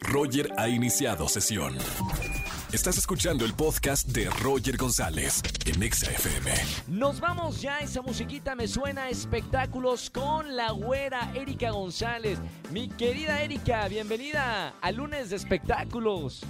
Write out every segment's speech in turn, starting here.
Roger ha iniciado sesión. Estás escuchando el podcast de Roger González en Exa FM. Nos vamos ya, esa musiquita me suena a espectáculos con la güera Erika González. Mi querida Erika, bienvenida a lunes de espectáculos.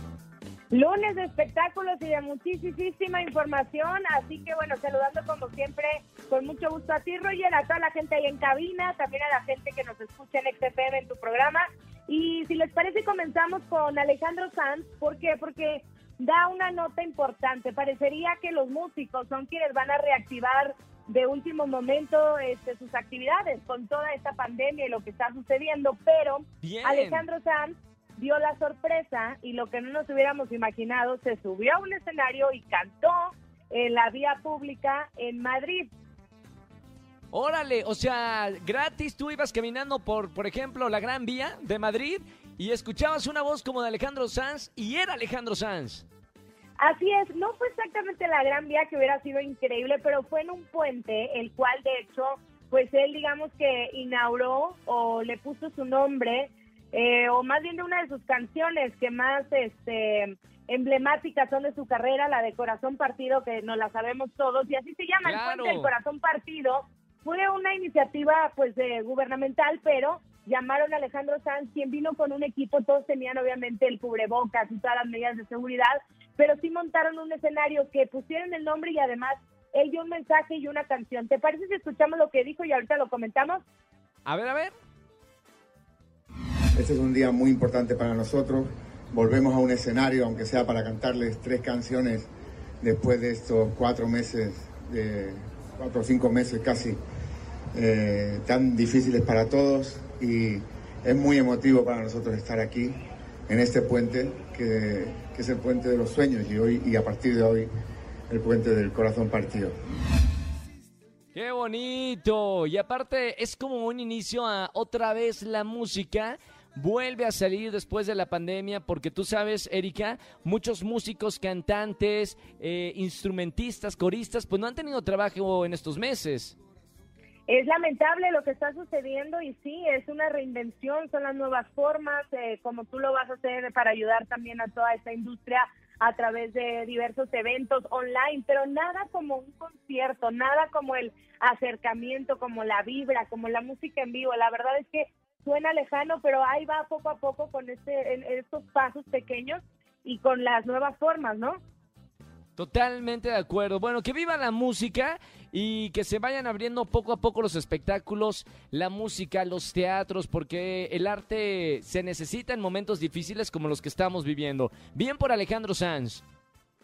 Lunes de espectáculos y de muchísima información, así que bueno, saludando como siempre, con mucho gusto a ti, Roger, a toda la gente ahí en cabina, también a la gente que nos escucha en XFM en tu programa. Y si les parece, comenzamos con Alejandro Sanz. ¿Por qué? Porque da una nota importante. Parecería que los músicos son quienes van a reactivar de último momento este, sus actividades con toda esta pandemia y lo que está sucediendo, pero Alejandro Sanz dio la sorpresa y lo que no nos hubiéramos imaginado, se subió a un escenario y cantó en la vía pública en Madrid. Órale, o sea, gratis tú ibas caminando por, por ejemplo, la Gran Vía de Madrid y escuchabas una voz como de Alejandro Sanz y era Alejandro Sanz. Así es, no fue exactamente la Gran Vía que hubiera sido increíble, pero fue en un puente, el cual de hecho, pues él digamos que inauguró o le puso su nombre eh, o más bien de una de sus canciones que más este emblemáticas son de su carrera, la de Corazón Partido, que nos la sabemos todos, y así se llama el puente del Corazón Partido. Fue una iniciativa pues gubernamental, pero llamaron a Alejandro Sanz, quien vino con un equipo, todos tenían obviamente el cubrebocas y todas las medidas de seguridad, pero sí montaron un escenario que pusieron el nombre y además él dio un mensaje y una canción. ¿Te parece si escuchamos lo que dijo y ahorita lo comentamos? A ver, a ver. Este es un día muy importante para nosotros. Volvemos a un escenario, aunque sea para cantarles tres canciones después de estos cuatro meses, de, cuatro o cinco meses casi, eh, tan difíciles para todos. Y es muy emotivo para nosotros estar aquí, en este puente, que, que es el puente de los sueños y, hoy, y a partir de hoy el puente del corazón partido. ¡Qué bonito! Y aparte es como un inicio a otra vez la música vuelve a salir después de la pandemia porque tú sabes, Erika, muchos músicos, cantantes, eh, instrumentistas, coristas, pues no han tenido trabajo en estos meses. Es lamentable lo que está sucediendo y sí, es una reinvención, son las nuevas formas, eh, como tú lo vas a hacer para ayudar también a toda esta industria a través de diversos eventos online, pero nada como un concierto, nada como el acercamiento, como la vibra, como la música en vivo. La verdad es que suena lejano, pero ahí va poco a poco con este, estos pasos pequeños y con las nuevas formas, ¿no? Totalmente de acuerdo. Bueno, que viva la música y que se vayan abriendo poco a poco los espectáculos, la música, los teatros, porque el arte se necesita en momentos difíciles como los que estamos viviendo. Bien por Alejandro Sanz.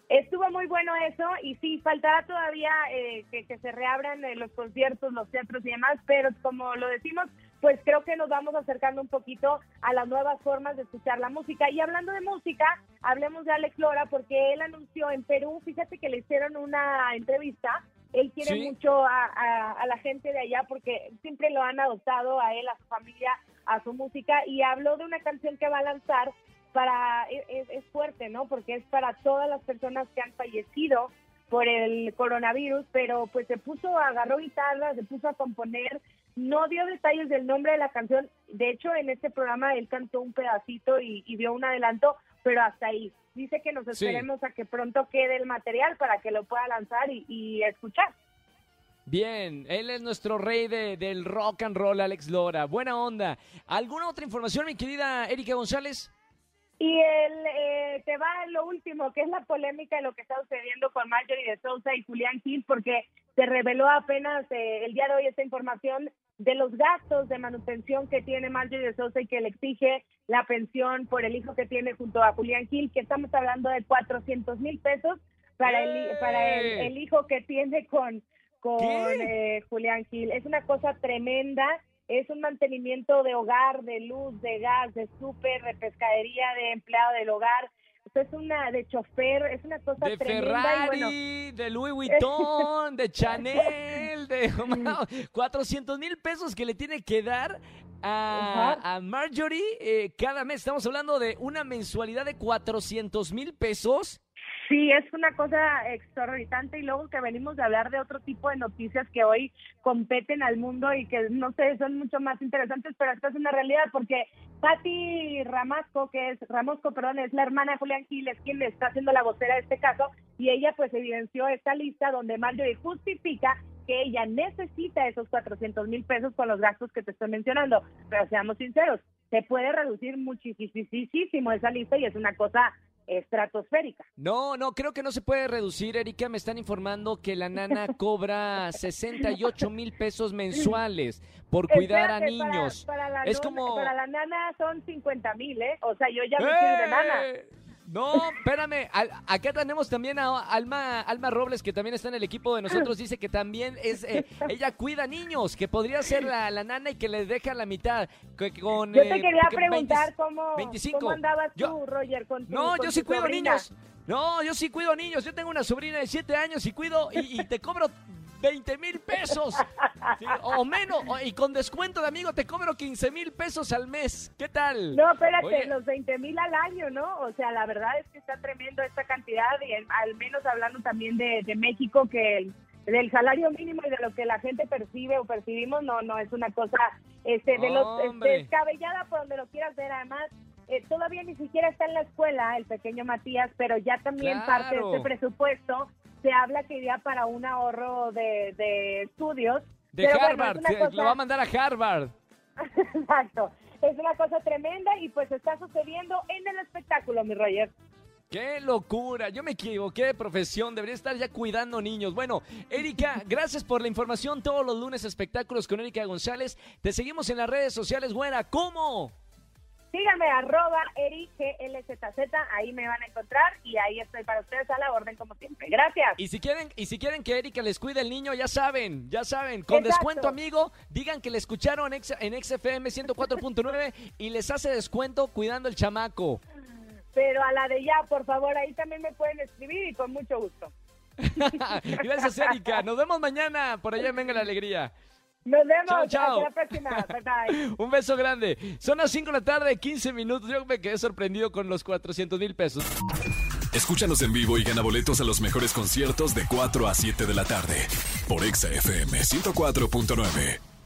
Estuvo muy bueno eso y sí, faltará todavía eh, que, se reabran eh, los conciertos, los teatros y demás, pero como lo decimos, pues creo que nos vamos acercando un poquito a las nuevas formas de escuchar la música. Y hablando de música, hablemos de Alex Lora porque él anunció en Perú, fíjate que le hicieron una entrevista, él quiere mucho a, la gente de allá porque siempre lo han adoptado a él, a su familia, a su música y habló de una canción que va a lanzar para, es, es fuerte, ¿no? Porque es para todas las personas que han fallecido por el coronavirus, pero pues se puso, agarró guitarra, se puso a componer, no dio detalles del nombre de la canción. De hecho, en este programa él cantó un pedacito y, dio un adelanto, pero hasta ahí. Dice que nos esperemos a que pronto quede el material para que lo pueda lanzar y, escuchar. Bien, él es nuestro rey de, del rock and roll, Alex Lora. Buena onda. ¿Alguna otra información, mi querida Erika González? Y el, eh, te va lo último, que es la polémica de lo que está sucediendo con Marjorie de Sousa y Julián Gil, porque se reveló apenas eh, el día de hoy esta información de los gastos de manutención que tiene Marjorie de Sosa y que le exige la pensión por el hijo que tiene junto a Julián Gil, que estamos hablando de 400 mil pesos para el, para el, hijo que tiene con, con eh, Julián Gil. Es una cosa tremenda, es un mantenimiento de hogar, de luz, de gas, de súper, de pescadería, de empleado del hogar es una de chofer, es una cosa de tremenda. Ferrari, de Louis Vuitton, de Chanel, de 400 mil pesos que le tiene que dar a, Marjorie eh, cada mes. Estamos hablando de una mensualidad de 400 mil pesos. Sí, es una cosa exorbitante y luego que venimos de hablar de otro tipo de noticias que hoy competen al mundo y que no sé, son mucho más interesantes, pero esta es una realidad porque Patti Ramasco, que es Ramasco, perdón, es la hermana de Julián Gil, es quien está haciendo la vocera de este caso y ella pues evidenció esta lista donde Marjorie justifica que ella necesita esos 400 mil pesos con los gastos que te estoy mencionando, pero seamos sinceros, se puede reducir muchísimo esa lista y es una cosa estratosférica. No, no, creo que no se puede reducir, Erika. Me están informando que la nana cobra 68 mil pesos mensuales por cuidar a niños. Para, la es como... Para la nana son 50 mil, ¿eh? O sea, yo ya me ¡Eh! de nana. No, espérame. acá tenemos también a Alma, Alma Robles, que también está en el equipo de nosotros. Dice que también es eh, ella cuida niños, que podría ser la, nana y que le deja la mitad. Con, yo te eh, quería preguntar cómo, cómo, andabas tú, Roger, con tu, No, yo sí cuido niños. No, yo sí cuido niños. Yo tengo una sobrina de 7 años y cuido y, y te cobro 20 mil pesos. o menos. y con descuento de amigo te cobro 15 mil pesos al mes. ¿Qué tal? No, espérate, los 20 mil al año, ¿no? O sea, la verdad es que está tremendo esta cantidad y al menos hablando también de, México que el, del salario mínimo y de lo que la gente percibe o percibimos, no, no, es una cosa este, de los, este, descabellada por donde lo quieras ver. Además, eh, todavía ni siquiera está en la escuela el pequeño Matías, pero ya también parte de este presupuesto se habla que iría para un ahorro de, estudios. De Harvard, lo va a mandar a Harvard. Exacto. Es una cosa tremenda y pues está sucediendo en el espectáculo, mi Roger. ¡Qué locura! Yo me equivoqué de profesión, debería estar ya cuidando niños. Bueno, Erika, gracias por la información. Todos los lunes espectáculos con Erika González. Te seguimos en las redes sociales, buena. ¿Cómo? Síganme, arroba eriglzz, ahí me van a encontrar y ahí estoy para ustedes a la orden como siempre. Gracias. Y si quieren, y si quieren que Erika les cuide el niño, ya saben, ya saben, con descuento amigo, digan que le escucharon en, XFM 104.9 y les hace descuento cuidando el chamaco. Pero a la de ya, por favor, ahí también me pueden escribir y con mucho gusto. Gracias, Erika. Nos vemos mañana. Por allá venga la alegría. Nos vemos. Chao, Hasta la próxima. Bye, Un beso grande. Son las 5 de la tarde, 15 minutos. Yo me quedé sorprendido con los 400 mil pesos. Escúchanos en vivo y gana boletos a los mejores conciertos de 4 a 7 de la tarde. Por Exa FM 104.9.